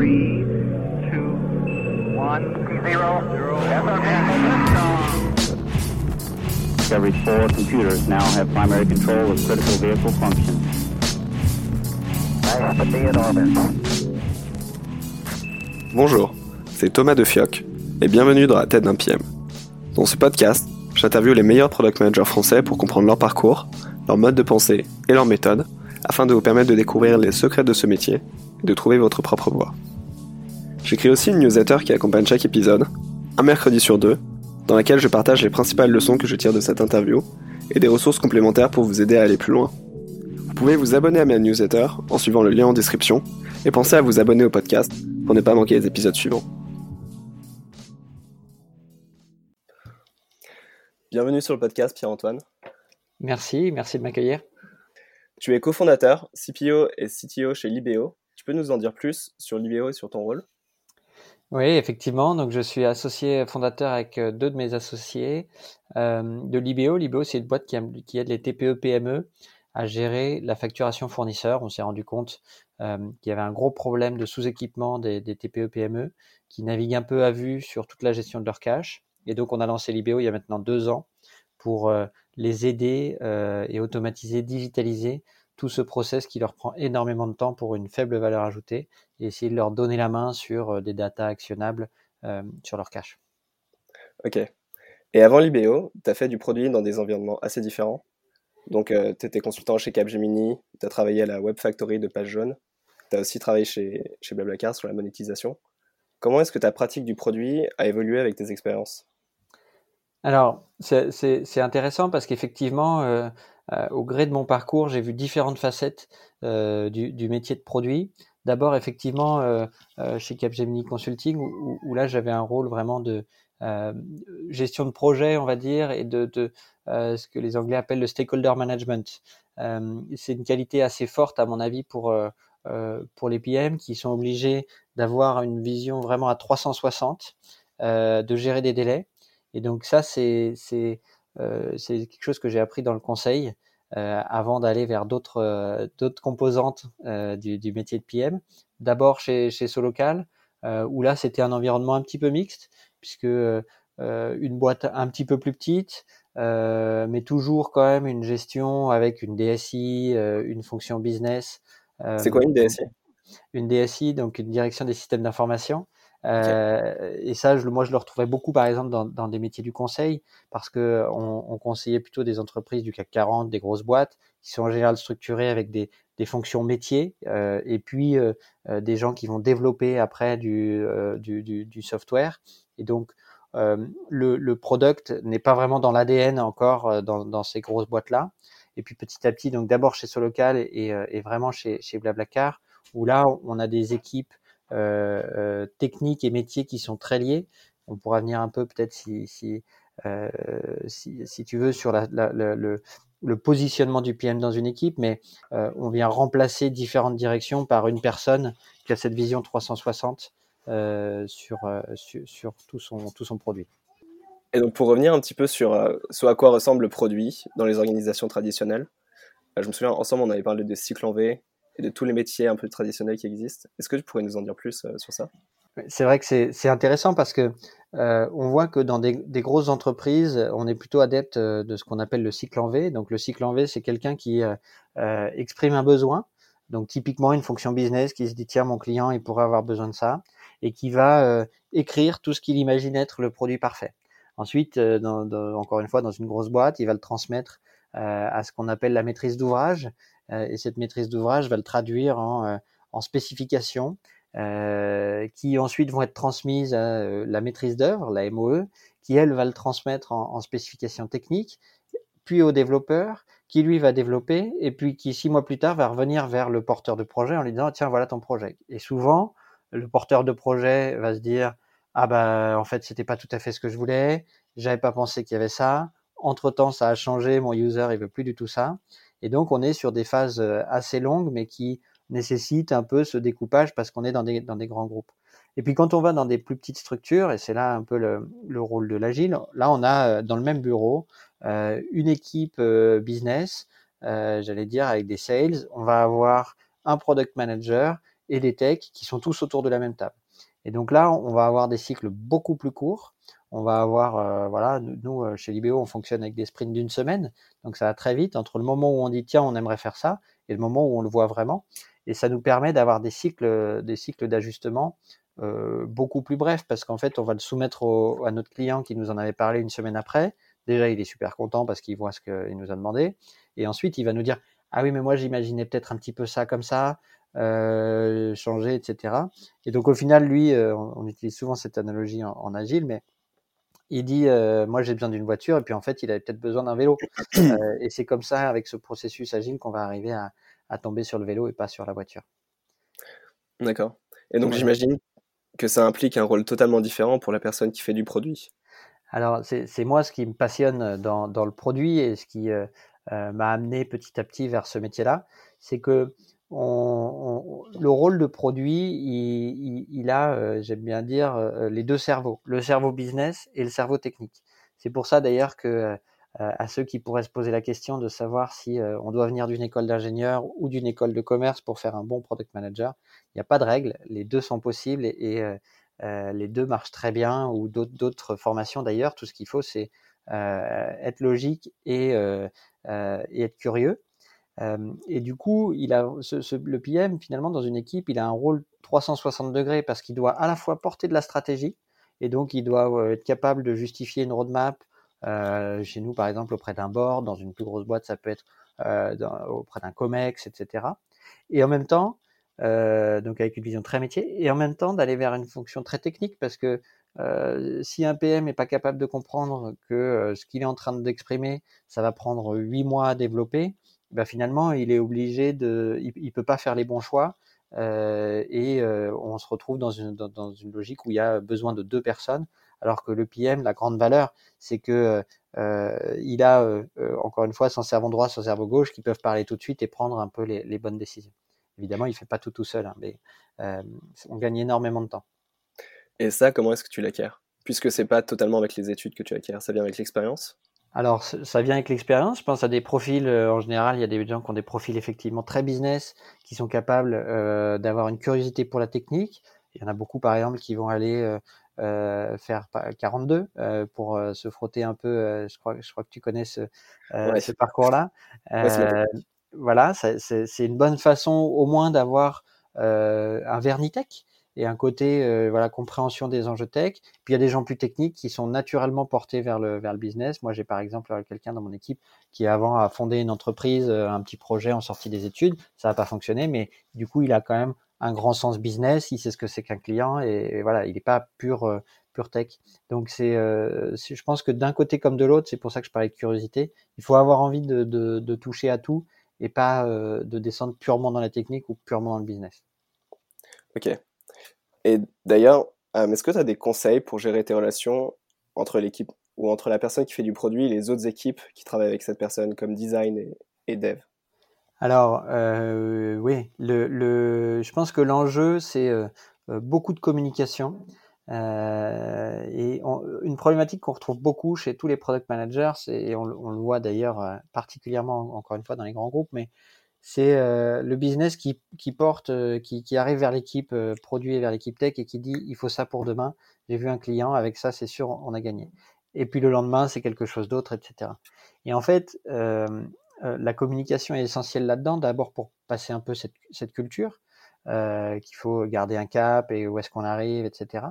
Three, two, one, zero, zero. Every four computers now have primary control of critical vehicle functions. Have to be in orbit. Bonjour, c'est Thomas de Fioc et bienvenue dans la tête d'un PM. Dans ce podcast, j'interviewe les meilleurs product managers français pour comprendre leur parcours, leur mode de pensée et leur méthode afin de vous permettre de découvrir les secrets de ce métier et de trouver votre propre voie. J'écris aussi une newsletter qui accompagne chaque épisode, un mercredi sur deux, dans laquelle je partage les principales leçons que je tire de cette interview et des ressources complémentaires pour vous aider à aller plus loin. Vous pouvez vous abonner à ma newsletter en suivant le lien en description et pensez à vous abonner au podcast pour ne pas manquer les épisodes suivants. Bienvenue sur le podcast Pierre-Antoine. Merci, merci de m'accueillir. Tu es cofondateur, CPO et CTO chez Libéo. Tu peux nous en dire plus sur Libéo et sur ton rôle? Oui, effectivement. Donc, je suis associé fondateur avec euh, deux de mes associés euh, de Libéo. Libéo, c'est une boîte qui, aide les TPE PME à gérer la facturation fournisseur. On s'est rendu compte euh, qu'il y avait un gros problème de sous-équipement des, des TPE PME qui naviguent un peu à vue sur toute la gestion de leur cash. Et donc, on a lancé Libéo il y a maintenant deux ans pour euh, les aider euh, et automatiser, digitaliser tout ce process qui leur prend énormément de temps pour une faible valeur ajoutée et essayer de leur donner la main sur euh, des datas actionnables euh, sur leur cash. Ok. Et avant Libéo, tu as fait du produit dans des environnements assez différents. Donc, tu étais consultant chez Capgemini, tu as travaillé à la Web Factory de Page Jaune, tu as aussi travaillé chez, chez Blablacar sur la monétisation. Comment est-ce que ta pratique du produit a évolué avec tes expériences? Alors, c'est- intéressant parce qu'effectivement, euh, euh, au gré de mon parcours, j'ai vu différentes facettes euh, du, du métier de produit. D'abord, effectivement, euh, euh, chez Capgemini Consulting, où, où- là, j'avais un rôle vraiment de euh, gestion de projet, on va dire, et de, de euh, ce que les Anglais appellent le stakeholder management. Euh, c'est une qualité assez forte, à mon avis, pour, euh, euh, pour les PM qui sont obligés d'avoir une vision vraiment à 360, euh, de gérer des délais. Et donc ça, c'est c'est euh, c'est quelque chose que j'ai appris dans le conseil euh, avant d'aller vers d'autres euh, d'autres composantes euh, du, du métier de PM. D'abord chez chez Solocal, euh, où là c'était un environnement un petit peu mixte, puisque euh, une boîte un petit peu plus petite, euh, mais toujours quand même une gestion avec une DSI, euh, une fonction business. euh, C'est quoi une DSI une DSI, donc une direction des systèmes d'information. Euh, Et ça, je, moi, je le retrouvais beaucoup, par exemple, dans, dans des métiers du conseil, parce que on, on conseillait plutôt des entreprises du CAC 40, des grosses boîtes, qui sont en général structurées avec des, des fonctions métiers, euh, et puis euh, euh, des gens qui vont développer après du, euh, du, du, du software. Et donc, le, le product n'est pas vraiment dans l'ADN encore dans, dans ces grosses boîtes-là. Et puis petit à petit, donc d'abord chez Solocal et, et vraiment chez, chez Blablacar, où là, on a des équipes techniques et métiers qui sont très liés. On pourra venir un peu peut-être si, si, euh, si, si tu veux sur le, positionnement du PM dans une équipe, mais euh, on vient remplacer différentes directions par une personne qui a cette vision 360 euh, sur, euh, sur, sur tout, son, tout son produit. Et donc, pour revenir un petit peu sur euh, ce à quoi ressemble le produit dans les organisations traditionnelles, euh, je me souviens, ensemble, on avait parlé de cycle en V et de tous les métiers un peu traditionnels qui existent. Est-ce que tu pourrais nous en dire plus euh, sur ça? C'est vrai que c'est intéressant parce que euh, on voit que dans des, grosses entreprises, on est plutôt adepte euh, de ce qu'on appelle le cycle en V. Donc le cycle en V, c'est quelqu'un qui exprime un besoin. Donc typiquement une fonction business qui se dit tiens mon client il pourrait avoir besoin de ça et qui va écrire tout ce qu'il imagine être le produit parfait. Ensuite, encore une fois, dans une grosse boîte, il va le transmettre à ce qu'on appelle la maîtrise d'ouvrage. Euh, et cette maîtrise d'ouvrage va le traduire en, euh, en spécification euh, qui ensuite vont être transmises à la maîtrise d'œuvre, la MOE, qui elle va le transmettre en, en spécification technique, puis au développeur, qui lui va développer, et puis qui six mois plus tard va revenir vers le porteur de projet en lui disant tiens voilà ton projet. Et souvent le porteur de projet va se dire ah bah en fait c'était pas tout à fait ce que je voulais, j'avais pas pensé qu'il y avait ça. Entre temps ça a changé, mon user il veut plus du tout ça. Et donc on est sur des phases euh, assez longues, mais qui nécessitent un peu ce découpage parce qu'on est dans des, dans des grands groupes. Et puis quand on va dans des plus petites structures, et c'est là un peu le, le rôle de l'agile, là on a euh, dans le même bureau euh, une équipe euh, business, euh, j'allais dire avec des sales, on va avoir un product manager et des techs qui sont tous autour de la même table. Et donc là, on va avoir des cycles beaucoup plus courts. On va avoir, euh, voilà, nous, euh, chez Libéo, on fonctionne avec des sprints d'une semaine. Donc ça va très vite entre le moment où on dit, tiens, on aimerait faire ça, et le moment où on le voit vraiment. Et ça nous permet d'avoir des cycles, des cycles d'ajustement euh, beaucoup plus brefs, parce qu'en fait, on va le soumettre à notre client qui nous en avait parlé une semaine après. Déjà, il est super content parce qu'il voit ce qu'il nous a demandé. Et ensuite, il va nous dire, ah oui, mais moi, j'imaginais peut-être un petit peu ça comme ça, euh, changer, etc. Et donc, au final, lui, euh, on, utilise souvent cette analogie en, agile, mais il dit, euh, moi, j'ai besoin d'une voiture, et puis en fait, il avait peut-être besoin d'un vélo. Euh, et c'est comme ça, avec ce processus agile, qu'on va arriver à, à tomber sur le vélo et pas sur la voiture. D'accord. Et donc, j'imagine que ça implique un rôle totalement différent pour la personne qui fait du produit. Alors, c'est moi ce qui me passionne dans, dans le produit et ce qui euh, m'a amené petit à petit vers ce métier-là, c'est que on, le rôle de produit, il, il, il a, euh, j'aime bien dire, euh, les deux cerveaux, le cerveau business et le cerveau technique. C'est pour ça d'ailleurs que euh, à ceux qui pourraient se poser la question de savoir si on doit venir d'une école d'ingénieur ou d'une école de commerce pour faire un bon product manager, il n'y a pas de règle, les deux sont possibles et, euh, les deux marchent très bien, ou d'autres formations d'ailleurs. Tout ce qu'il faut, c'est euh, être logique euh, et être curieux. Et du coup, il a ce, le PM, finalement, dans une équipe, il a un rôle 360 degrés parce qu'il doit à la fois porter de la stratégie, et donc il doit être capable de justifier une roadmap. Chez nous, par exemple, auprès d'un board, dans une plus grosse boîte, ça peut être auprès d'un COMEX, etc. Et en même temps, donc avec une vision très métier, et en même temps d'aller vers une fonction très technique, parce que si un PM n'est pas capable de comprendre que ce qu'il est en train d'exprimer, ça va prendre huit mois à développer, bah finalement il est obligé de, il, il peut pas faire les bons choix, euh, et euh, on se retrouve dans une, dans, une logique où il y a besoin de deux personnes, alors que le PM, la grande valeur, c'est que euh, il a encore une fois son cerveau droit, son cerveau gauche qui peuvent parler tout de suite et prendre un peu les, bonnes décisions. Évidemment, il fait pas tout tout seul, hein, mais on gagne énormément de temps. Et ça, comment est-ce que tu l'acquiers? Puisque c'est pas totalement avec les études que tu acquiers, ça vient avec l'expérience? Alors, ça vient avec l'expérience. Je pense à des profils, euh, en général, il y a des gens qui ont des profils effectivement très business, qui sont capables euh, d'avoir une curiosité pour la technique. Il y en a beaucoup, par exemple, qui vont aller euh, faire 42 euh, pour euh, se frotter un peu. je, crois, je crois que tu connais ce, ouais. ce parcours-là. Ouais, voilà, c'est une bonne façon au moins d'avoir euh, un vernis tech et un côté euh, voilà compréhension des enjeux tech. Puis il y a des gens plus techniques qui sont naturellement portés vers le vers le business. Moi, j'ai par exemple quelqu'un dans mon équipe qui avant a fondé une entreprise, euh, un petit projet en sortie des études. Ça n'a pas fonctionné, mais du coup, il a quand même un grand sens business. Il sait ce que c'est qu'un client et, voilà, il n'est pas pur euh, pur tech. Donc c'est, euh, je pense que d'un côté comme de l'autre, c'est pour ça que je parlais de curiosité. Il faut avoir envie de, de, de toucher à tout et pas euh, de descendre purement dans la technique ou purement dans le business. Ok. Et d'ailleurs, euh, est-ce que tu as des conseils pour gérer tes relations entre l'équipe ou entre la personne qui fait du produit et les autres équipes qui travaillent avec cette personne, comme design et, dev? Alors, euh, oui, le, je pense que l'enjeu, c'est euh, beaucoup de communication. Et une problématique qu'on retrouve beaucoup chez tous les product managers, et on, on le voit d'ailleurs particulièrement encore une fois dans les grands groupes, mais c'est euh, le business qui, qui porte, euh, qui, qui, arrive vers l'équipe euh, produit et vers l'équipe tech et qui dit il faut ça pour demain. J'ai vu un client avec ça, c'est sûr, on a gagné. Et puis le lendemain, c'est quelque chose d'autre, etc. Et en fait, la communication est essentielle là-dedans, d'abord pour passer un peu cette, cette culture, euh, qu'il faut garder un cap et où est-ce qu'on arrive, etc.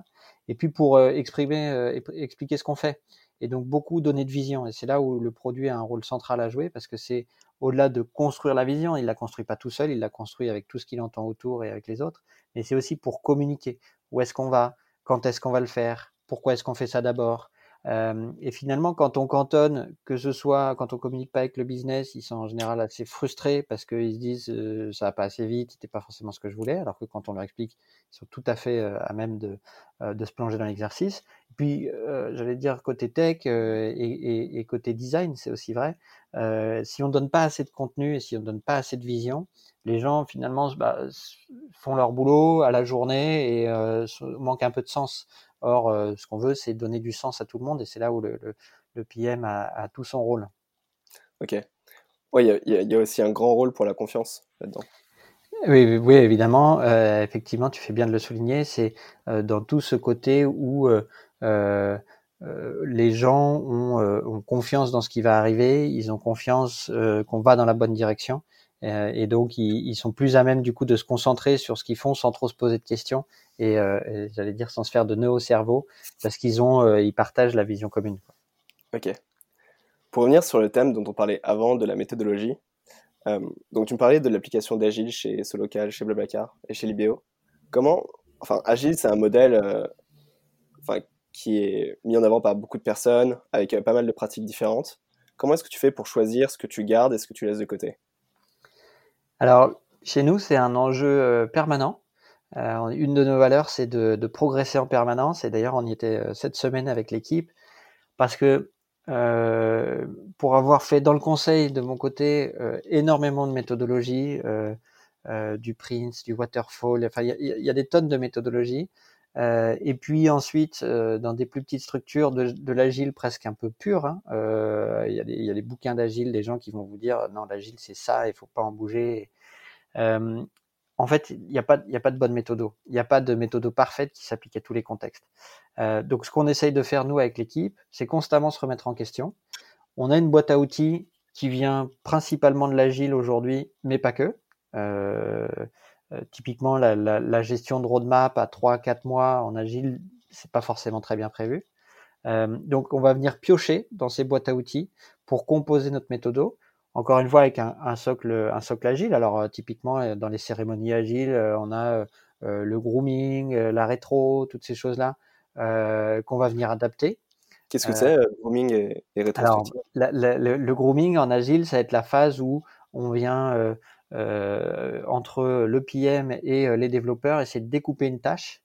Et puis pour euh, exprimer, euh, expliquer ce qu'on fait. Et donc beaucoup donner de vision. Et c'est là où le produit a un rôle central à jouer parce que c'est au-delà de construire la vision, il la construit pas tout seul, il la construit avec tout ce qu'il entend autour et avec les autres. Mais c'est aussi pour communiquer. Où est-ce qu'on va? Quand est-ce qu'on va le faire? Pourquoi est-ce qu'on fait ça d'abord? Euh, et finalement, quand on cantonne, que ce soit quand on communique pas avec le business, ils sont en général assez frustrés parce qu'ils se disent euh, ça va pas assez vite, c'était pas forcément ce que je voulais. Alors que quand on leur explique, ils sont tout à fait euh, à même de, euh, de se plonger dans l'exercice. Puis, j'allais dire côté tech et, et, et, côté design, c'est aussi vrai. si on donne pas assez de contenu et si on donne pas assez de vision, les gens finalement bah, font leur boulot à la journée et manquent un peu de sens. Or, euh, ce qu'on veut, c'est donner du sens à tout le monde et c'est là où le, le, le PM a, a, tout son rôle. Ok. Oui, il y, y, a aussi un grand rôle pour la confiance là-dedans. Oui, oui, évidemment. Euh, effectivement, tu fais bien de le souligner. C'est euh, dans tout ce côté où euh les gens ont, ont, confiance dans ce qui va arriver, ils ont confiance qu'on va dans la bonne direction, et donc ils, sont plus à même du coup de se concentrer sur ce qu'ils font sans trop se poser de questions et, et j'allais dire sans se faire de nœuds au cerveau, parce qu'ils ont, ils partagent la vision commune. Ok. Pour revenir sur le thème dont on parlait avant de la méthodologie, euh, donc tu me parlais de l'application d'Agile chez Solocal, chez Blablacar et chez Libéo. Comment, enfin, Agile, c'est un modèle euh, enfin, qui est mis en avant par beaucoup de personnes avec euh, pas mal de pratiques différentes. Comment est-ce que tu fais pour choisir ce que tu gardes et ce que tu laisses de côté? Alors, chez nous, c'est un enjeu permanent. une de nos valeurs, c'est de, progresser en permanence. Et d'ailleurs, on y était cette semaine avec l'équipe parce que euh, pour avoir fait dans le conseil de mon côté euh, énormément de méthodologies, euh, euh du Prince, du Waterfall, il y a, des tonnes de méthodologies. Et puis ensuite, dans des plus petites structures, de, l'agile presque un peu pur. Hein, il y, y, a des bouquins d'agile, des gens qui vont vous dire non l'agile c'est ça, il faut pas en bouger en fait, il n'y a, pas, a pas de bonne méthode. Il n'y a pas de méthode parfaite qui s'applique à tous les contextes. Euh, donc, ce qu'on essaye de faire, nous, avec l'équipe, c'est constamment se remettre en question. On a une boîte à outils qui vient principalement de l'agile aujourd'hui, mais pas que. Euh, typiquement, la, la, la, gestion de roadmap à 3-4 mois en agile, c'est pas forcément très bien prévu. Euh, donc, on va venir piocher dans ces boîtes à outils pour composer notre méthode encore une fois avec un, un, socle, un socle agile. Alors euh, typiquement dans les cérémonies agiles, euh, on a le grooming, la rétro, toutes ces choses-là qu'on va venir adapter. Qu'est-ce que c'est, grooming et, et rétro Alors, la, le, grooming en agile, ça va être la phase où on vient entre le PM et les développeurs essayer de découper une tâche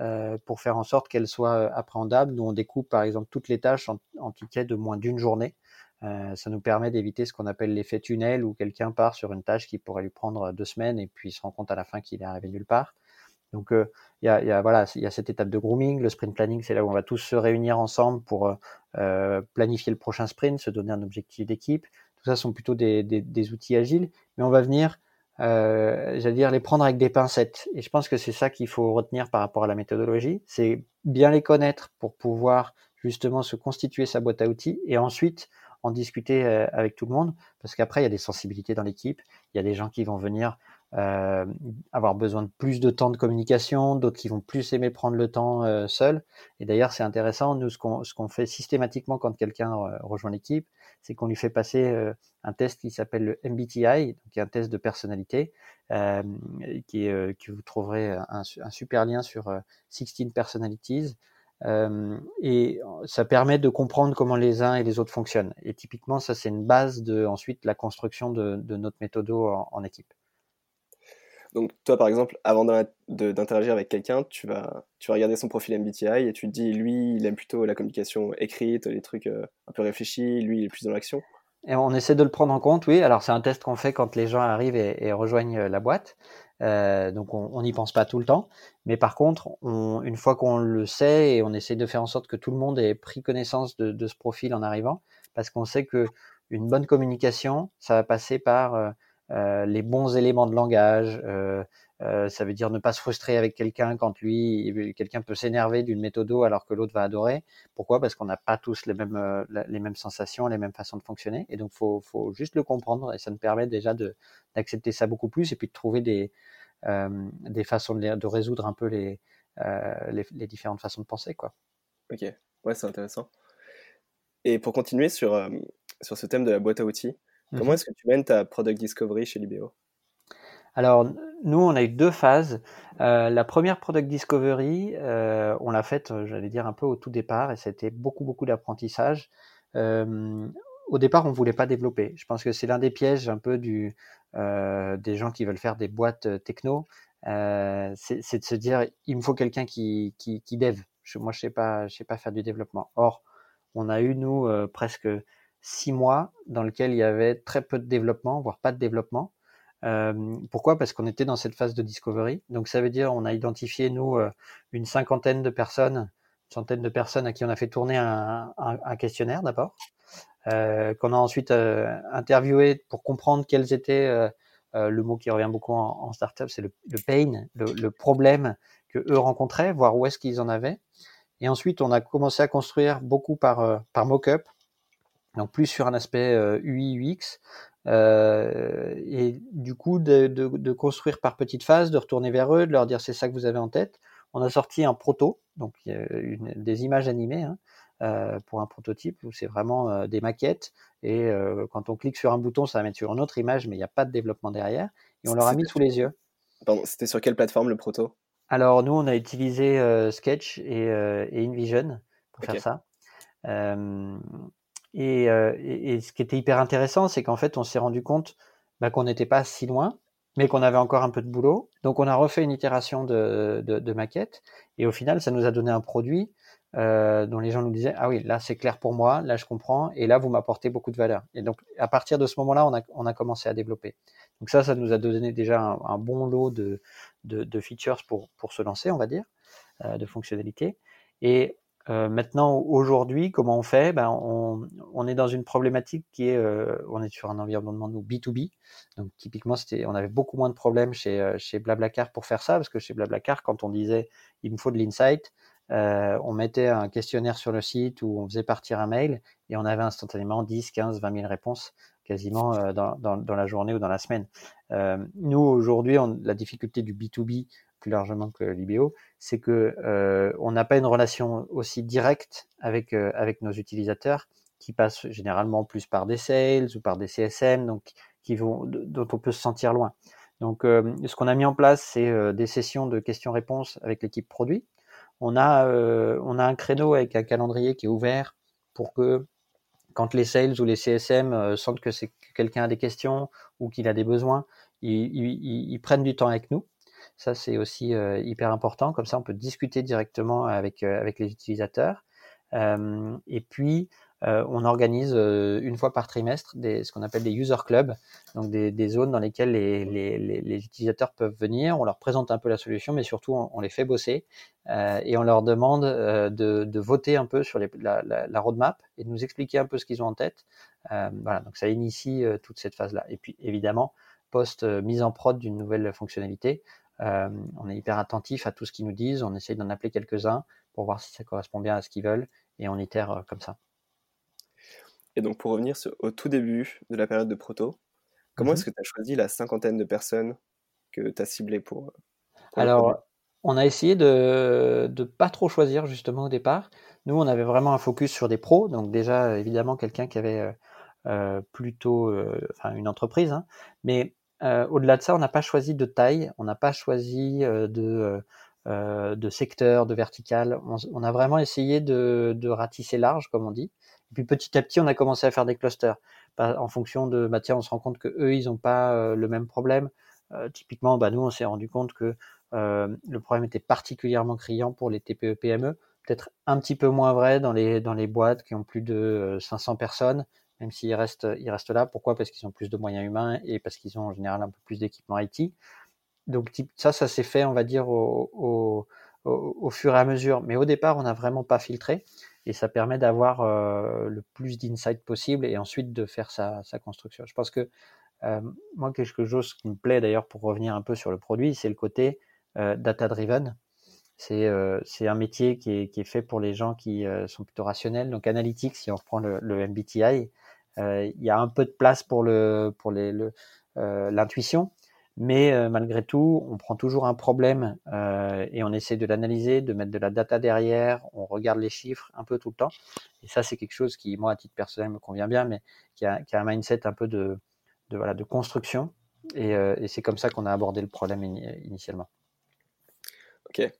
euh, pour faire en sorte qu'elle soit appréhendable. Nous, on découpe par exemple toutes les tâches en, tickets de moins d'une journée. Euh, ça nous permet d'éviter ce qu'on appelle l'effet tunnel où quelqu'un part sur une tâche qui pourrait lui prendre deux semaines et puis se rend compte à la fin qu'il est arrivé nulle part. Donc euh, il y, a, y, a, voilà, il y a cette étape de grooming. Le sprint planning, c'est là où on va tous se réunir ensemble pour euh, planifier le prochain sprint, se donner un objectif d'équipe. Tout ça sont plutôt des, outils agiles, mais on va venir, euh, j'allais dire, les prendre avec des pincettes. Et je pense que c'est ça qu'il faut retenir par rapport à la méthodologie, c'est bien les connaître pour pouvoir justement se constituer sa boîte à outils et ensuite en discuter euh, avec tout le monde, parce qu'après, il y a des sensibilités dans l'équipe, il y a des gens qui vont venir euh, avoir besoin de plus de temps de communication, d'autres qui vont plus aimer prendre le temps seul. Et d'ailleurs, c'est intéressant, nous, ce qu'on ce qu'on fait systématiquement quand quelqu'un rejoint l'équipe, c'est qu'on lui fait passer euh, un test qui s'appelle le MBTI, qui est un test de personnalité, qui est, que vous trouverez un, super lien sur 16 Personalities. Euh, et ça permet de comprendre comment les uns et les autres fonctionnent. Et typiquement, ça c'est une base de ensuite la construction de, notre méthode en, en, équipe. Donc toi, par exemple, avant d'interagir avec quelqu'un, tu vas, regarder son profil MBTI et tu te dis, lui, il aime plutôt la communication écrite, les trucs euh, un peu réfléchis, lui, il est plus dans l'action. Et on essaie de le prendre en compte, oui. Alors c'est un test qu'on fait quand les gens arrivent et, rejoignent la boîte. Euh, donc on n'y pense pas tout le temps. Mais par contre, on, une fois qu'on le sait et on essaie de faire en sorte que tout le monde ait pris connaissance de, ce profil en arrivant, parce qu'on sait que une bonne communication, ça va passer par euh, euh les bons éléments de langage. Euh, euh, ça veut dire ne pas se frustrer avec quelqu'un quand lui, quelqu'un peut s'énerver d'une méthode alors que l'autre va adorer. Pourquoi? Parce qu'on n'a pas tous les mêmes, les mêmes sensations, les mêmes façons de fonctionner. Et donc, faut, faut juste le comprendre et ça nous permet déjà d'accepter ça beaucoup plus et puis de trouver des, euh, des façons de, de, résoudre un peu les, euh, les, différentes façons de penser. Quoi. Ok, ouais, c'est intéressant. Et pour continuer sur, euh, sur ce thème de la boîte à outils, mmh. comment est-ce que tu mènes ta product discovery chez Libéo? Alors, nous, on a eu deux phases. Euh, la première Product Discovery, euh, on l'a faite, j'allais dire, un peu au tout départ, et c'était beaucoup, beaucoup d'apprentissage. Euh, au départ, on voulait pas développer. Je pense que c'est l'un des pièges un peu du, euh, des gens qui veulent faire des boîtes euh, techno. Euh, c'est de se dire, il me faut quelqu'un qui, qui, qui dev. Je, moi, je sais pas, je sais pas faire du développement. Or, on a eu nous euh, presque six mois dans lequel il y avait très peu de développement, voire pas de développement. Euh, pourquoi? Parce qu'on était dans cette phase de discovery. Donc ça veut dire on a identifié nous une cinquantaine de personnes, une centaine de personnes à qui on a fait tourner un, questionnaire d'abord, euh, qu'on a ensuite euh, interviewé pour comprendre quelles étaient euh, euh, le mot qui revient beaucoup en, startup, c'est le, pain, le, le, problème que eux rencontraient, voir où est-ce qu'ils en avaient. Et ensuite, on a commencé à construire beaucoup par, euh, par mock-up, donc plus sur un aspect euh, UI, UX, euh, et du coup de, de, de, construire par petites phases, de retourner vers eux, de leur dire c'est ça que vous avez en tête. On a sorti un proto, donc une, des images animées hein, euh, pour un prototype où c'est vraiment euh, des maquettes et euh, quand on clique sur un bouton, ça va mettre sur une autre image, mais il n'y a pas de développement derrière. Et on leur a mis sous les yeux. Pardon, c'était sur quelle plateforme le proto? Alors nous, on a utilisé Sketch et, et, InVision pour okay. faire ça. Et, et, et, ce qui était hyper intéressant, c'est qu'en fait, on s'est rendu compte bah, qu'on n'était pas si loin, mais qu'on avait encore un peu de boulot. Donc, on a refait une itération de, de, de maquette, et au final, ça nous a donné un produit euh, dont les gens nous disaient ah oui là c'est clair pour moi là je comprends et là vous m'apportez beaucoup de valeur. Et donc à partir de ce moment-là on a, on a commencé à développer. Donc ça ça nous a donné déjà un, un bon lot de, de, de, features pour, pour se lancer on va dire euh, de fonctionnalités. Et euh, maintenant aujourd'hui comment on fait? Ben, on, est dans une problématique qui est euh, on est sur un environnement nous B2B donc typiquement on avait beaucoup moins de problèmes chez, euh, chez Blablacar pour faire ça parce que chez Blablacar quand on disait il me faut de l'insight on mettait un questionnaire sur le site où on faisait partir un mail et on avait instantanément 10, 15, 20 000 réponses quasiment dans, la journée ou dans la semaine. Nous, aujourd'hui, la difficulté du B2B, plus largement que l'IBO, c'est que euh, on n'a pas une relation aussi directe avec, euh, avec nos utilisateurs qui passent généralement plus par des sales ou par des CSM, donc qui vont, dont on peut se sentir loin. Donc, euh, ce qu'on a mis en place, c'est des sessions de questions-réponses avec l'équipe produit on a, euh, on a un créneau avec un calendrier qui est ouvert pour que quand les sales ou les CSM euh, sentent que c'est quelqu'un a des questions ou qu'il a des besoins, ils, prennent du temps avec nous. Ça, c'est aussi euh, hyper important. Comme ça, on peut discuter directement avec, euh, avec les utilisateurs. Et puis, euh, on organise une fois par trimestre ce qu'on appelle des user clubs, donc des, des zones dans lesquelles les, les, les, utilisateurs peuvent venir. On leur présente un peu la solution, mais surtout on, les fait bosser et on leur demande de, de, voter un peu sur la, roadmap et de nous expliquer un peu ce qu'ils ont en tête. Voilà, donc ça initie toute cette phase-là. Et puis évidemment, post mise en prod d'une nouvelle fonctionnalité, on est hyper attentif à tout ce qu'ils nous disent. On essaye d'en appeler quelques-uns pour voir si ça correspond bien à ce qu'ils veulent et on itère comme ça. Et donc, pour revenir au tout début de la période de proto, comment mmh est-ce que tu as choisi la cinquantaine de personnes que tu as ciblées pour, pour Alors, on a essayé de ne pas trop choisir justement au départ. Nous, on avait vraiment un focus sur des pros, donc déjà évidemment quelqu'un qui avait euh, euh plutôt euh, enfin, une entreprise, hein. mais euh, au-delà de ça, on n'a pas choisi de taille, on n'a pas choisi euh, de, euh, de secteur, de vertical. On, a vraiment essayé de, ratisser large, comme on dit. Et puis petit à petit, on a commencé à faire des clusters. En fonction de, bah tiens, on se rend compte que eux, ils n'ont pas le même problème. Typiquement, bah, nous, on s'est rendu compte que le problème était particulièrement criant pour les TPE PME. Peut-être un petit peu moins vrai dans les dans les boîtes qui ont plus de 500 personnes, même s'ils restent ils restent là. Pourquoi? Parce qu'ils ont plus de moyens humains et parce qu'ils ont en général un peu plus d'équipement IT. Donc ça, ça s'est fait, on va dire, au, fur et à mesure. Mais au départ, on n'a vraiment pas filtré et ça permet d'avoir euh, le plus d'insight possible et ensuite de faire sa, sa construction. Je pense que euh, moi, quelque chose qui me plaît d'ailleurs pour revenir un peu sur le produit, c'est le côté euh, data-driven. C'est euh, un métier qui est, qui est, fait pour les gens qui euh, sont plutôt rationnels. Donc analytics, si on reprend le, le MBTI, euh, il y a un peu de place pour le pour l'intuition, mais euh, malgré tout, on prend toujours un problème euh, et on essaie de l'analyser, de mettre de la data derrière, on regarde les chiffres un peu tout le temps. Et ça, c'est quelque chose qui, moi, à titre personnel, me convient bien, mais qui a, qui a un mindset un peu de, de, voilà, de construction. Et, euh, et c'est comme ça qu'on a abordé le problème in initialement. Ok.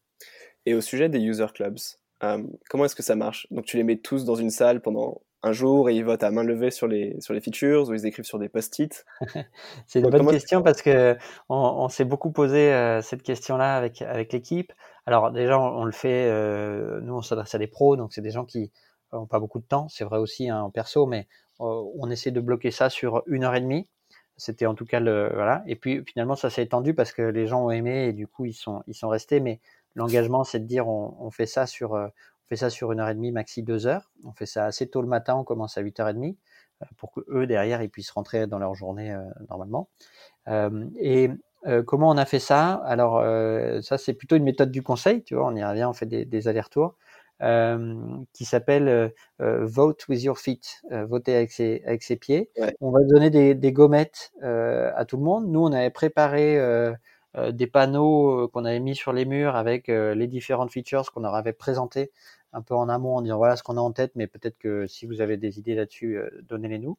Et au sujet des user clubs, euh, comment est-ce que ça marche? Donc tu les mets tous dans une salle pendant un jour et ils votent à main levée sur les, sur les features ou ils écrivent sur des post-it? C'est une bonne question parce que on, on s'est beaucoup posé euh, cette question-là avec, avec l'équipe. Alors déjà, on, on le fait, euh, nous on s'adresse à des pros, donc c'est des gens qui n'ont pas beaucoup de temps, c'est vrai aussi hein, en perso, mais euh, on essaie de bloquer ça sur une heure et demie. C'était en tout cas le voilà. Et puis finalement ça s'est étendu parce que les gens ont aimé et du coup ils sont ils sont restés. Mais l'engagement c'est de dire on, on fait ça sur euh, on fait ça sur une heure et demie, maxi deux heures. On fait ça assez tôt le matin, on commence à 8h30. pour que eux derrière ils puissent rentrer dans leur journée normalement. et comment on a fait ça? Alors ça c'est plutôt une méthode du conseil, tu vois, on y revient, on fait des, des allers-retours. Euh, qui s'appelle euh, euh, Vote with your feet, voter avec ses, avec ses pieds. On va donner des, des gommettes à tout le monde. Nous, on avait préparé des panneaux qu'on avait mis sur les murs avec les différentes features qu'on leur avait présentées un peu en amont en disant voilà ce qu'on a en tête, mais peut-être que si vous avez des idées là-dessus, donnez-les nous.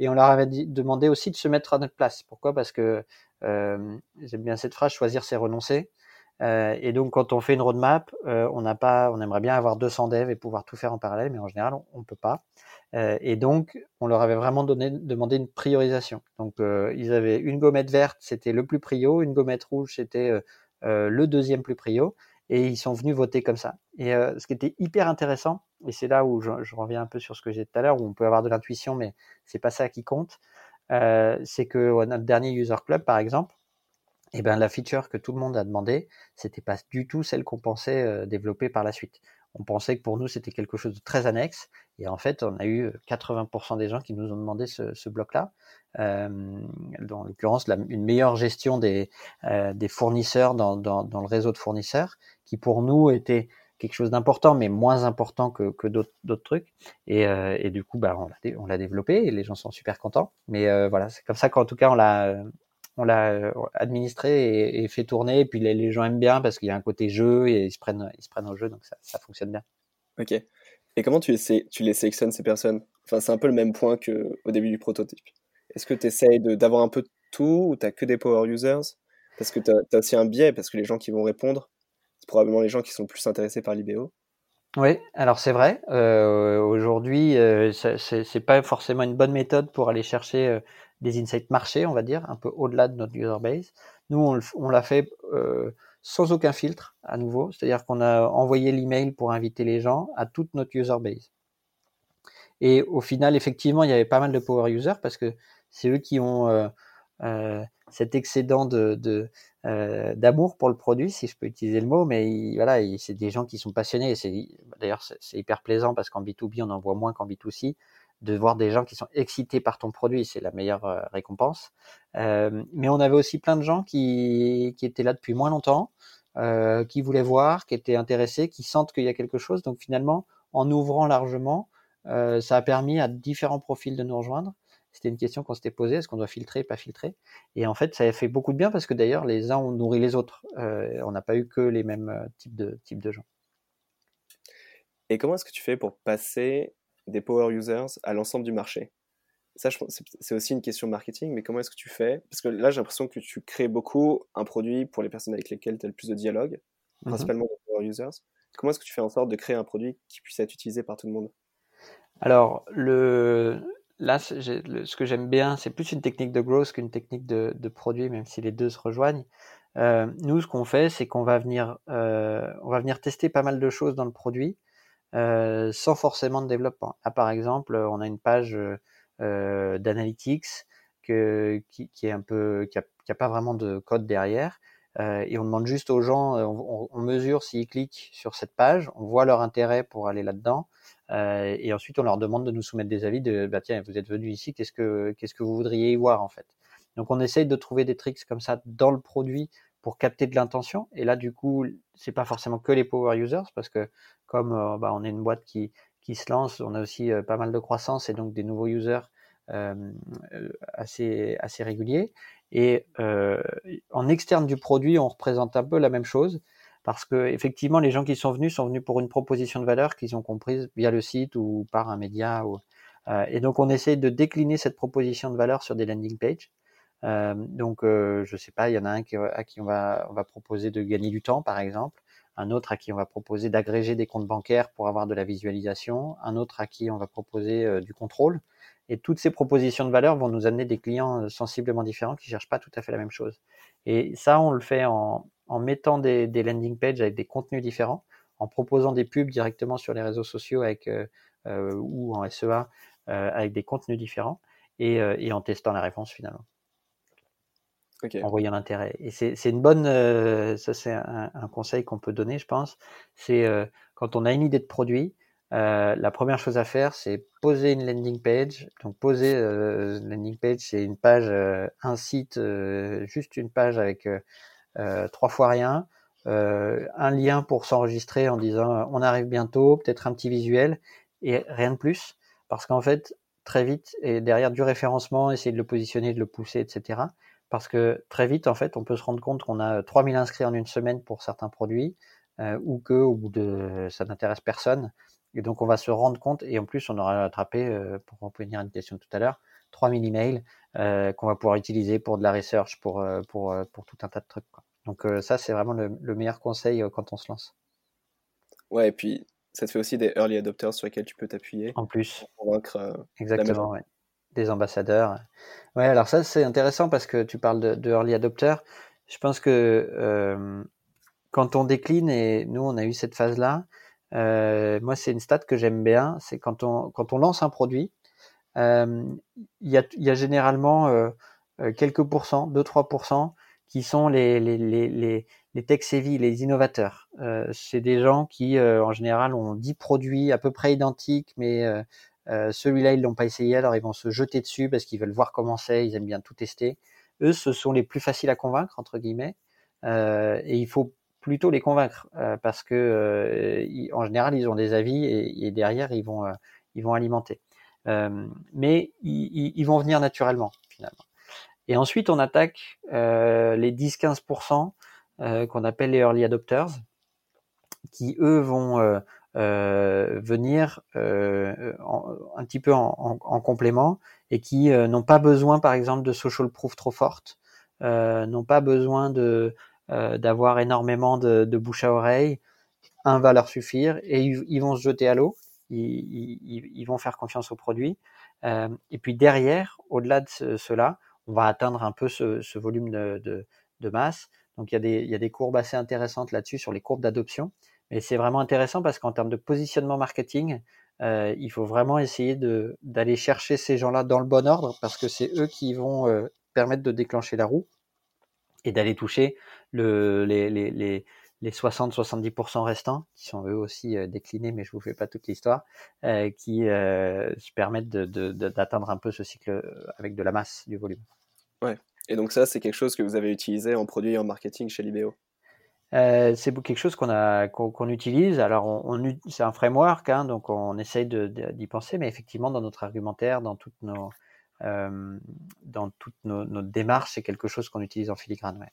Et on leur avait demandé aussi de se mettre à notre place. Pourquoi? Parce que euh, j'aime bien cette phrase, choisir c'est renoncer. Euh, et donc, quand on fait une roadmap, euh, on n'a pas, on aimerait bien avoir 200 devs et pouvoir tout faire en parallèle, mais en général, on ne peut pas. Euh, et donc, on leur avait vraiment donné, demandé une priorisation. Donc, ils avaient une gommette verte, c'était le plus prio, une gommette rouge, c'était le deuxième plus prio, et ils sont venus voter comme ça. Et ce qui était hyper intéressant, et c'est là où je, je, reviens un peu sur ce que j'ai dit tout à l'heure, où on peut avoir de l'intuition, mais c'est pas ça qui compte, c'est que notre dernier user club, par exemple, eh ben la feature que tout le monde a demandé, c'était pas du tout celle qu'on pensait euh, développer par la suite. On pensait que pour nous c'était quelque chose de très annexe, et en fait on a eu 80% euh, des gens qui nous ont demandé ce, ce bloc-là. Euh, en l'occurrence, une meilleure gestion des, euh, des fournisseurs dans, dans, dans, le réseau de fournisseurs, qui pour nous était quelque chose d'important, mais moins important que, que d'autres trucs. Et, euh, et, du coup, bah, on l'a développé et les gens sont super contents. Mais euh, voilà, c'est comme ça qu'en tout cas, on l'a on l'a euh, administré et, fait tourner. Et puis les, gens aiment bien parce qu'il y a un côté jeu et ils se prennent, ils se prennent au jeu, donc ça, ça fonctionne bien. Ok. Et comment tu, essaies, tu les sélectionnes ces personnes? Enfin, c'est un peu le même point qu'au début du prototype. Est-ce que tu essayes d'avoir un peu de tout ou tu que des power users? Parce que tu as, aussi un biais, parce que les gens qui vont répondre, c'est probablement les gens qui sont le plus intéressés par l'IBO. Oui, alors c'est vrai. Euh, Aujourd'hui, euh, c'est pas forcément une bonne méthode pour aller chercher euh, des insights marché, on va dire, un peu au-delà de notre user base. Nous, on, l'a fait euh, sans aucun filtre, à nouveau, c'est-à-dire qu'on a envoyé l'email pour inviter les gens à toute notre user base. Et au final, effectivement, il y avait pas mal de power users parce que c'est eux qui ont euh, euh, cet excédent de, d'amour pour le produit, si je peux utiliser le mot, mais voilà, c'est des gens qui sont passionnés. d'ailleurs c'est hyper plaisant parce qu'en B2B on en voit moins qu'en B2C de voir des gens qui sont excités par ton produit, c'est la meilleure euh, récompense. Euh, mais on avait aussi plein de gens qui, qui étaient là depuis moins longtemps, euh, qui voulaient voir, qui étaient intéressés, qui sentent qu'il y a quelque chose. Donc finalement, en ouvrant largement, ça a permis à différents profils de nous rejoindre. C'était une question qu'on s'était posée, est-ce qu'on doit filtrer, pas filtrer? Et en fait, ça a fait beaucoup de bien parce que d'ailleurs, les uns ont nourri les autres. On n'a pas eu que les mêmes types de, types de gens. Et comment est-ce que tu fais pour passer des power users à l'ensemble du marché ça, c'est aussi une question marketing, mais comment est-ce que tu fais? Parce que là, j'ai l'impression que tu crées beaucoup un produit pour les personnes avec lesquelles tu as le plus de dialogue, mhm. principalement les power users. Comment est-ce que tu fais en sorte de créer un produit qui puisse être utilisé par tout le monde? Alors, le... là, ce que j'aime bien, c'est plus une technique de growth qu'une technique de, de, produit, même si les deux se rejoignent. Euh, nous, ce qu'on fait, c'est qu'on va venir, euh, on va venir tester pas mal de choses dans le produit euh, sans forcément de développement. Là, par exemple, on a une page euh, d'analytics qui, qui, est un peu, qui a, qui a, pas vraiment de code derrière. Euh, et on demande juste aux gens, on, on mesure s'ils cliquent sur cette page, on voit leur intérêt pour aller là-dedans, euh, et ensuite on leur demande de nous soumettre des avis de, bah tiens, vous êtes venu ici, qu'est-ce que qu'est-ce que vous voudriez y voir en fait. Donc on essaye de trouver des tricks comme ça dans le produit pour capter de l'intention. Et là, du coup, c'est pas forcément que les power users, parce que comme euh, bah, on est une boîte qui, qui se lance, on a aussi euh, pas mal de croissance et donc des nouveaux users euh, assez, assez réguliers. Et en externe du produit, on représente un peu la même chose parce que effectivement, les gens qui sont venus sont venus pour une proposition de valeur qu'ils ont comprise via le site ou par un média. Et donc, on essaie de décliner cette proposition de valeur sur des landing pages. Donc, euh, je sais pas, il y en a un à qui on va, on va proposer de gagner du temps, par exemple un autre à qui on va proposer d'agréger des comptes bancaires pour avoir de la visualisation, un autre à qui on va proposer euh, du contrôle. Et toutes ces propositions de valeur vont nous amener des clients sensiblement différents qui cherchent pas tout à fait la même chose. Et ça, on le fait en, mettant des, landing pages avec des contenus différents, en proposant des pubs directement sur les réseaux sociaux avec euh, ou en SEA avec des contenus différents et en testant la réponse finalement en voyant l'intérêt. Et c'est une bonne, euh, ça c'est un, conseil qu'on peut donner, je pense. C'est euh, quand on a une idée de produit, euh, la première chose à faire, c'est poser une landing page. Donc poser une landing page, c'est une page, un site, juste une page avec trois fois rien, un lien pour s'enregistrer en disant on arrive bientôt, peut-être un petit visuel et rien de plus. Parce qu'en fait, très vite, et derrière du référencement, essayer de le positionner, de le pousser, etc. Parce que très vite, en fait, on peut se rendre compte qu'on a 3000 inscrits en une semaine pour certains produits, ou que au bout de ça n'intéresse personne et donc, on va se rendre compte, et en plus, on aura attrapé, euh, pour revenir à une question tout à l'heure, 3000 emails euh, qu'on va pouvoir utiliser pour de la research, pour, euh, pour, pour tout un tas de trucs. Quoi. Donc, ça, c'est vraiment le, meilleur conseil quand on se lance. Ouais, et puis, ça te fait aussi des early adopters sur lesquels tu peux t'appuyer. En plus. Pour convaincre. Exactement, ouais. Des ambassadeurs. Ouais, alors ça, c'est intéressant parce que tu parles de, early adopters. Je pense que quand on décline, et nous, on a eu cette phase-là, euh, moi, c'est une stat que j'aime bien. C'est quand on, quand on lance un produit, euh, il y, a, généralement euh, euh quelques pourcents, 2-3%, qui sont les, les, les, les, tech savvy, les innovateurs. Euh, c'est des gens qui, en général, ont 10 produits à peu près identiques, mais celui-là, ils l'ont pas essayé, alors ils vont se jeter dessus parce qu'ils veulent voir comment c'est, ils aiment bien tout tester. Eux, ce sont les plus faciles à convaincre, entre guillemets. et il faut plutôt les convaincre euh, parce que euh, en général ils ont des avis et, derrière ils vont euh, ils vont alimenter. mais ils, vont venir naturellement finalement. Et ensuite on attaque les 10-15% qu'on appelle les early adopters qui eux vont venir un petit peu en, en complément et qui n'ont pas besoin par exemple de social proof trop forte, n'ont pas besoin de euh, d'avoir énormément de, de, bouche à oreille. Un va leur suffire et ils, vont se jeter à l'eau. Ils, vont faire confiance au produit. Euh, et puis derrière, au-delà de cela, on va atteindre un peu ce, ce volume de, de, de, masse. Donc il y, a des, il y a des courbes assez intéressantes là-dessus sur les courbes d'adoption. Et c'est vraiment intéressant parce qu'en termes de positionnement marketing, euh, il faut vraiment essayer d'aller chercher ces gens-là dans le bon ordre parce que c'est eux qui vont euh, permettre de déclencher la roue et d'aller toucher le, les, les, les, les 60-70% restants, qui sont eux aussi euh, déclinés, mais je vous fais pas toute l'histoire, qui permettent d'atteindre de, un peu ce cycle avec de la masse, du volume. Ouais. Et donc ça, c'est quelque chose que vous avez utilisé en produit et en marketing chez Libéo? Euh, c'est quelque chose qu'on a qu'on utilise. Alors, on, on c'est un framework, hein, donc on essaye d'y penser, mais effectivement, dans notre argumentaire, dans toutes nos euh, dans toutes nos, c'est quelque chose qu'on utilise en filigrane. Ouais.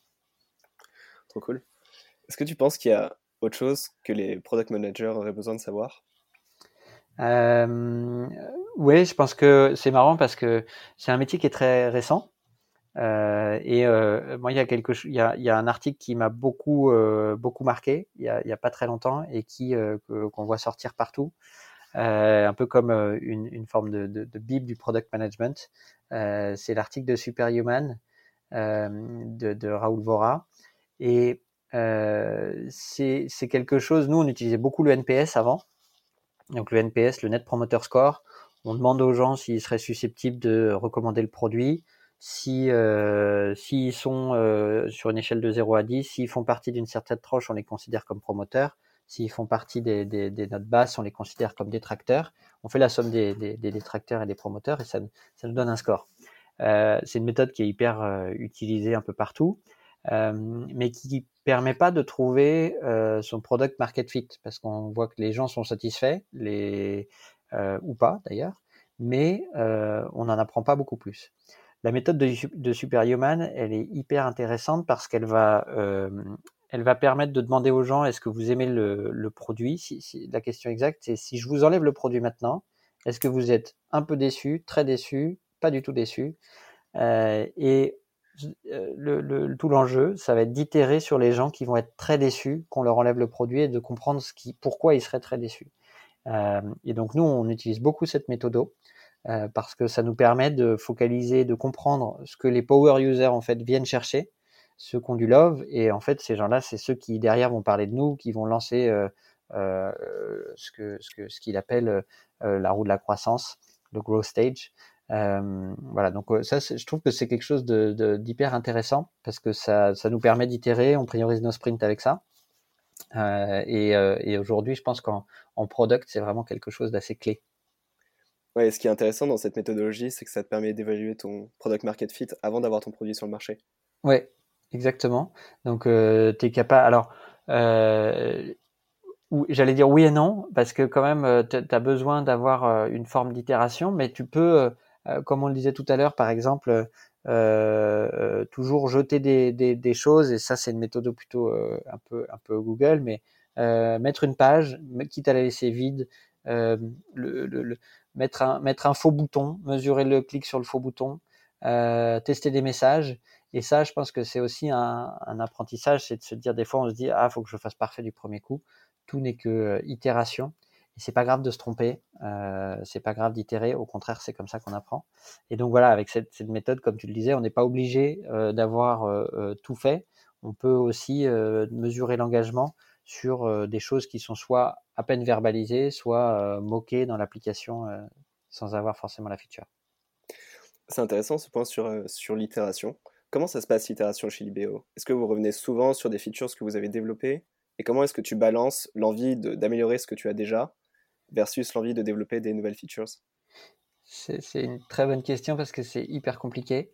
Trop cool. Est-ce que tu penses qu'il y a autre chose que les product managers auraient besoin de savoir? Euh, Oui, je pense que c'est marrant parce que c'est un métier qui est très récent. Euh, et euh, moi, il y a quelque il il y a un article qui m'a beaucoup euh, beaucoup marqué il y, a, il y a pas très longtemps et qui euh, qu'on voit sortir partout. Euh, un peu comme euh, une, une, forme de, de, de, bible du product management. C'est l'article de Superhuman de, de Raoul Vora. Et c'est quelque chose, nous on utilisait beaucoup le NPS avant. Donc le NPS, le Net Promoter Score, on demande aux gens s'ils seraient susceptibles de recommander le produit, si euh, s'ils sont euh, sur une échelle de 0 à 10, s'ils font partie d'une certaine tranche, on les considère comme promoteurs. S'ils font partie des, des, des, notes basses, on les considère comme détracteurs. On fait la somme des, des détracteurs et des promoteurs et ça, ça nous donne un score. Euh, c'est une méthode qui est hyper euh, utilisée un peu partout, euh, mais qui permet pas de trouver euh, son product market fit parce qu'on voit que les gens sont satisfaits, les ou pas d'ailleurs, mais on n'en apprend pas beaucoup plus. La méthode de, de Superhuman, elle est hyper intéressante parce qu'elle va elle va permettre de demander aux gens est-ce que vous aimez le, produit? La question exacte, c'est si je vous enlève le produit maintenant, est-ce que vous êtes un peu déçu, très déçu, pas du tout déçu? Euh, Et euh, tout l'enjeu, ça va être d'itérer sur les gens qui vont être très déçus qu'on leur enlève le produit et de comprendre ce qui, pourquoi ils seraient très déçus. Euh, et donc nous, on utilise beaucoup cette méthode euh, parce que ça nous permet de focaliser, de comprendre ce que les power users en fait viennent chercher ceux qui ont du love. Et en fait, ces gens-là, c'est ceux qui derrière vont parler de nous, qui vont lancer euh, euh, ce que ce que ce qu'il appelle euh, la roue de la croissance, le growth stage. Euh, voilà, donc euh, ça, je trouve que c'est quelque chose de, d'hyper intéressant parce que ça, ça nous permet d'itérer, on priorise nos sprints avec ça. et, et aujourd'hui, je pense qu'en en product, c'est vraiment quelque chose d'assez clé. Ouais, ce qui est intéressant dans cette méthodologie, c'est que ça te permet d'évaluer ton product market fit avant d'avoir ton produit sur le marché. Oui, exactement. Donc, euh, tu es capable. Alors, euh, j'allais dire oui et non, parce que quand même, euh, tu as besoin d'avoir euh, une forme d'itération, mais tu peux, comme on le disait tout à l'heure, par exemple, toujours jeter des, choses, et ça, c'est une méthode plutôt un, peu, un peu Google, mais mettre une page, quitte à la laisser vide, mettre un, mettre un faux bouton, mesurer le clic sur le faux bouton, euh, tester des messages. Et ça, je pense que c'est aussi un, un apprentissage, c'est de se dire des fois on se dit ah faut que je fasse parfait du premier coup. Tout n'est que euh, itération. Et c'est pas grave de se tromper, euh, c'est pas grave d'itérer. Au contraire, c'est comme ça qu'on apprend. Et donc voilà, avec cette, cette, méthode, comme tu le disais, on n'est pas obligé euh, d'avoir euh, tout fait. On peut aussi mesurer l'engagement sur des choses qui sont soit à peine verbalisées, soit moquées dans l'application sans avoir forcément la feature. C'est intéressant ce point sur, sur l'itération. Comment ça se passe l'itération chez Libéo? Est-ce que vous revenez souvent sur des features que vous avez développées? Et comment est-ce que tu balances l'envie d'améliorer ce que tu as déjà versus l'envie de développer des nouvelles features? C'est une très bonne question parce que c'est hyper compliqué.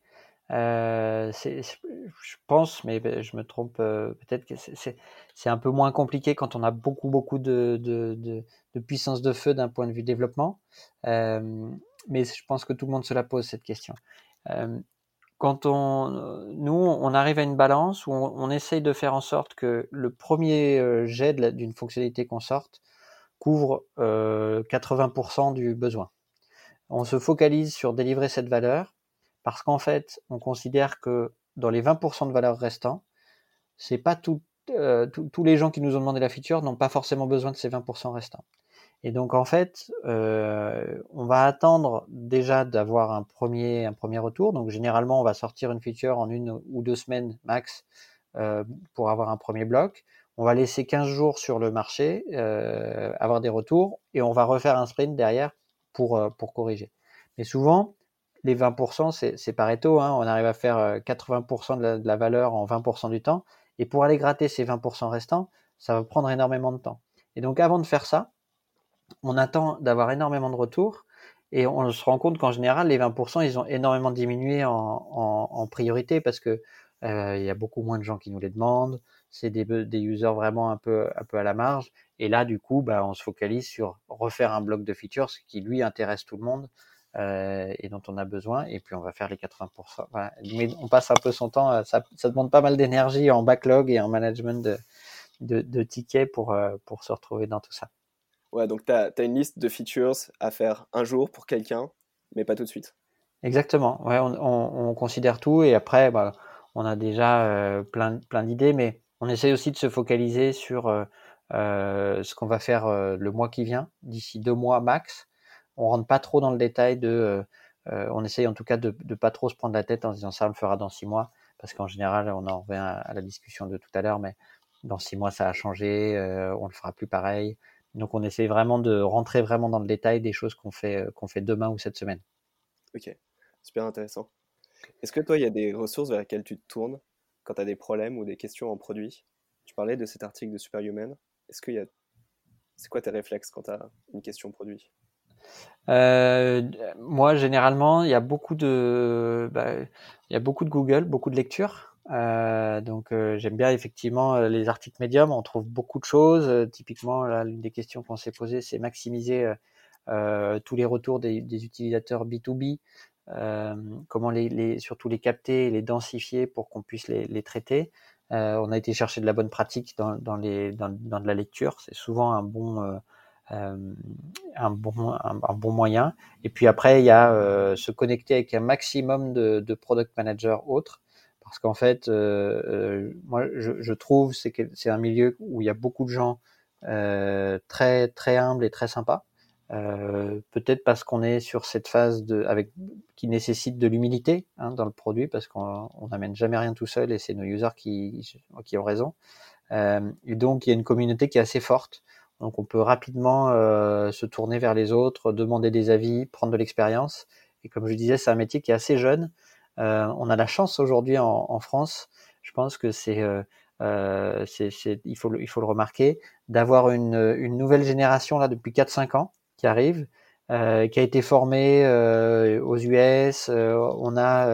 Euh, je pense, mais ben, je me trompe euh, peut-être que c'est un peu moins compliqué quand on a beaucoup beaucoup de, de, de, puissance de feu d'un point de vue développement. Euh, mais je pense que tout le monde se la pose cette question. Euh, quand on, nous, on arrive à une balance où on, on, essaye de faire en sorte que le premier euh, jet d'une fonctionnalité qu'on sorte couvre 80% du besoin. On se focalise sur délivrer cette valeur parce qu'en fait, on considère que dans les 20% de valeur restants, c'est pas euh, tous les gens qui nous ont demandé la feature n'ont pas forcément besoin de ces 20% restants. Et donc en fait, euh, on va attendre déjà d'avoir un premier, retour. Donc généralement, on va sortir une feature en une ou deux semaines max euh, pour avoir un premier bloc. On va laisser 15 jours sur le marché, euh, avoir des retours, et on va refaire un sprint derrière pour, euh, pour corriger. Mais souvent, les 20%, c'est Pareto, hein, on arrive à faire 80% euh, de la, de la, valeur en 20% du temps, et pour aller gratter ces 20% restants, ça va prendre énormément de temps. Et donc avant de faire ça, on attend d'avoir énormément de retours, et on se rend compte qu'en général, les 20%, ils ont énormément diminué en, priorité, parce que euh, il y a beaucoup moins de gens qui nous les demandent, c'est des, users vraiment un peu, un peu à la marge, et là, du coup, bah, on se focalise sur refaire un bloc de features qui, lui, intéresse tout le monde, euh, et dont on a besoin, et puis on va faire les 80%. Voilà. Mais on passe un peu son temps, euh, ça, ça demande pas mal d'énergie en backlog et en management de, de, de tickets pour, euh, pour se retrouver dans tout ça. Ouais, donc tu as, as, une liste de features à faire un jour pour quelqu'un, mais pas tout de suite. Exactement, ouais, on, on, on considère tout, et après, bah, on a déjà euh, plein, plein d'idées, mais on essaye aussi de se focaliser sur euh, ce qu'on va faire le mois qui vient, d'ici deux mois max, on rentre pas trop dans le détail de, euh, euh, on essaye en tout cas de, de pas trop se prendre la tête en disant ça on le fera dans six mois, parce qu'en général on en revient à, la discussion de tout à l'heure, mais dans six mois ça a changé, euh, on le fera plus pareil. Donc on essaye vraiment de rentrer vraiment dans le détail des choses qu'on fait qu'on fait demain ou cette semaine. Ok, super intéressant. Est-ce que toi il y a des ressources vers lesquelles tu te tournes quand tu as des problèmes ou des questions en produit? Tu parlais de cet article de Superhuman. Est-ce c'est quoi tes réflexes quand tu as une question produit? Euh, moi, généralement, il y a beaucoup de, bah, il y a beaucoup de Google, beaucoup de lectures. Euh, donc, euh, j'aime bien effectivement les articles médiums. On trouve beaucoup de choses. Typiquement, l'une des questions qu'on s'est posées, c'est maximiser tous les retours des, utilisateurs B2B. comment les, surtout les capter, les densifier pour qu'on puisse les, les traiter. on a été chercher de la bonne pratique dans, dans les, dans, dans de la lecture. C'est souvent un bon euh, un, bon, un, bon moyen. Et puis après, il y a euh, se connecter avec un maximum de, de product managers autres. Parce qu'en fait, euh, euh, moi, je, je trouve c'est que c'est un milieu où il y a beaucoup de gens euh, très très humbles et très sympas. Peut-être parce qu'on est sur cette phase de, avec, qui nécessite de l'humilité hein, dans le produit, parce qu'on n'amène jamais rien tout seul et c'est nos users qui, qui ont raison. Et donc il y a une communauté qui est assez forte. Donc on peut rapidement euh, se tourner vers les autres, demander des avis, prendre de l'expérience. Et comme je disais, c'est un métier qui est assez jeune. Euh, on a la chance aujourd'hui en, en, France. Je pense que c'est euh, euh, il, faut le, il faut le remarquer, d'avoir une, une nouvelle génération là depuis 4-5 ans qui arrive, euh, qui a été formée euh, aux US. On a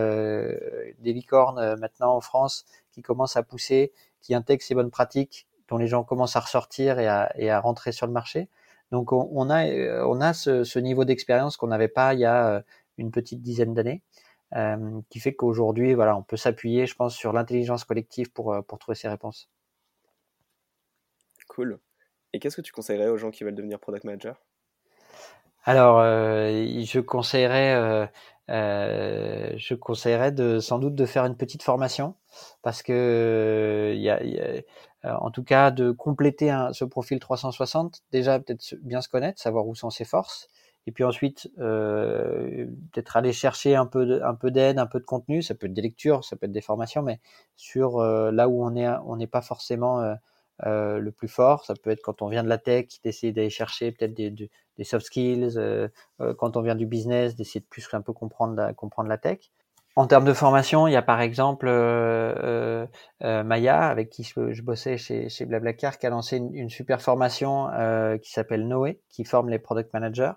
des licornes maintenant en France qui commencent à pousser, qui intègrent ces bonnes pratiques, dont les gens commencent à ressortir et à, et à rentrer sur le marché. Donc on, on a, on a ce, ce niveau d'expérience qu'on n'avait pas il y a une petite dizaine d'années. Euh, qui fait qu'aujourd'hui, voilà, on peut s'appuyer, je pense, sur l'intelligence collective pour, euh, pour trouver ces réponses. Cool. Et qu'est-ce que tu conseillerais aux gens qui veulent devenir product manager? Alors, euh, je conseillerais, euh, euh, je conseillerais de, sans doute de faire une petite formation parce que il y a, y a, en tout cas, de compléter ce profil 360. Déjà, peut-être bien se connaître, savoir où sont ses forces et puis ensuite euh, peut-être aller chercher un peu d'aide, un peu de contenu, ça peut être des lectures, ça peut être des formations, mais sur euh, là où on est on n'est pas forcément euh, euh, le plus fort, ça peut être quand on vient de la tech, d'essayer d'aller chercher peut-être des, soft skills, euh, euh, quand on vient du business, d'essayer de plus un peu comprendre la tech. En termes de formation, il y a par exemple euh, euh, Maya, avec qui je, bossais chez, chez Blablacar, qui a lancé une, une super formation euh, qui s'appelle Noé, qui forme les product managers.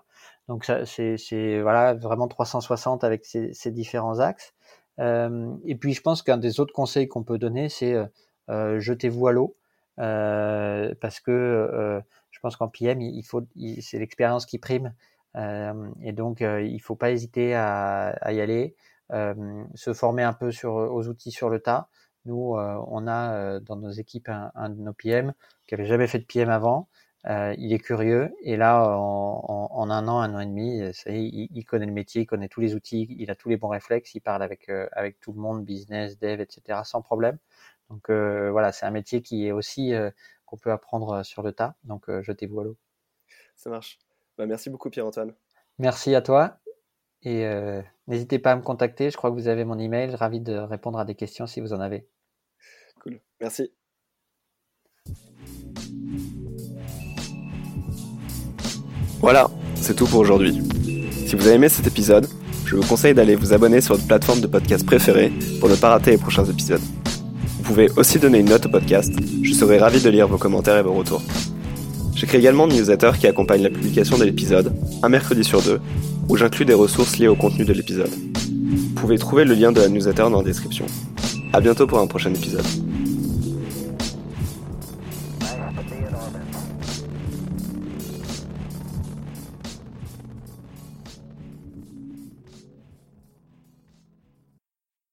Donc c'est voilà vraiment 360 avec ces, ces différents axes. Euh, et puis je pense qu'un des autres conseils qu'on peut donner, c'est euh, euh jetez-vous à l'eau euh, parce que euh, je pense qu'en PM, il, faut, c'est l'expérience qui prime et donc il faut pas hésiter à, à y aller, se former un peu sur aux outils sur le tas. Nous, on a dans nos équipes un, un de nos PM qui avait jamais fait de PM avant euh, il est curieux et là, en, en, en, un an, un an et demi, ça y est, il, il, connaît le métier, il connaît tous les outils, il a tous les bons réflexes, il parle avec euh, avec tout le monde, business, dev, etc. sans problème. Donc euh, voilà, c'est un métier qui est aussi euh, qu'on peut apprendre sur le tas. Donc euh, jetez-vous à l'eau. Ça marche. Bah, merci beaucoup Pierre-Antoine. Merci à toi et n'hésitez pas à me contacter. Je crois que vous avez mon email. Ravi de répondre à des questions si vous en avez. Cool. Merci. Voilà, c'est tout pour aujourd'hui. Si vous avez aimé cet épisode, je vous conseille d'aller vous abonner sur votre plateforme de podcast préférée pour ne pas rater les prochains épisodes. Vous pouvez aussi donner une note au podcast, je serai ravi de lire vos commentaires et vos retours. J'écris également une newsletter qui accompagne la publication de l'épisode, un mercredi sur deux, où j'inclus des ressources liées au contenu de l'épisode. Vous pouvez trouver le lien de la newsletter dans la description. A bientôt pour un prochain épisode.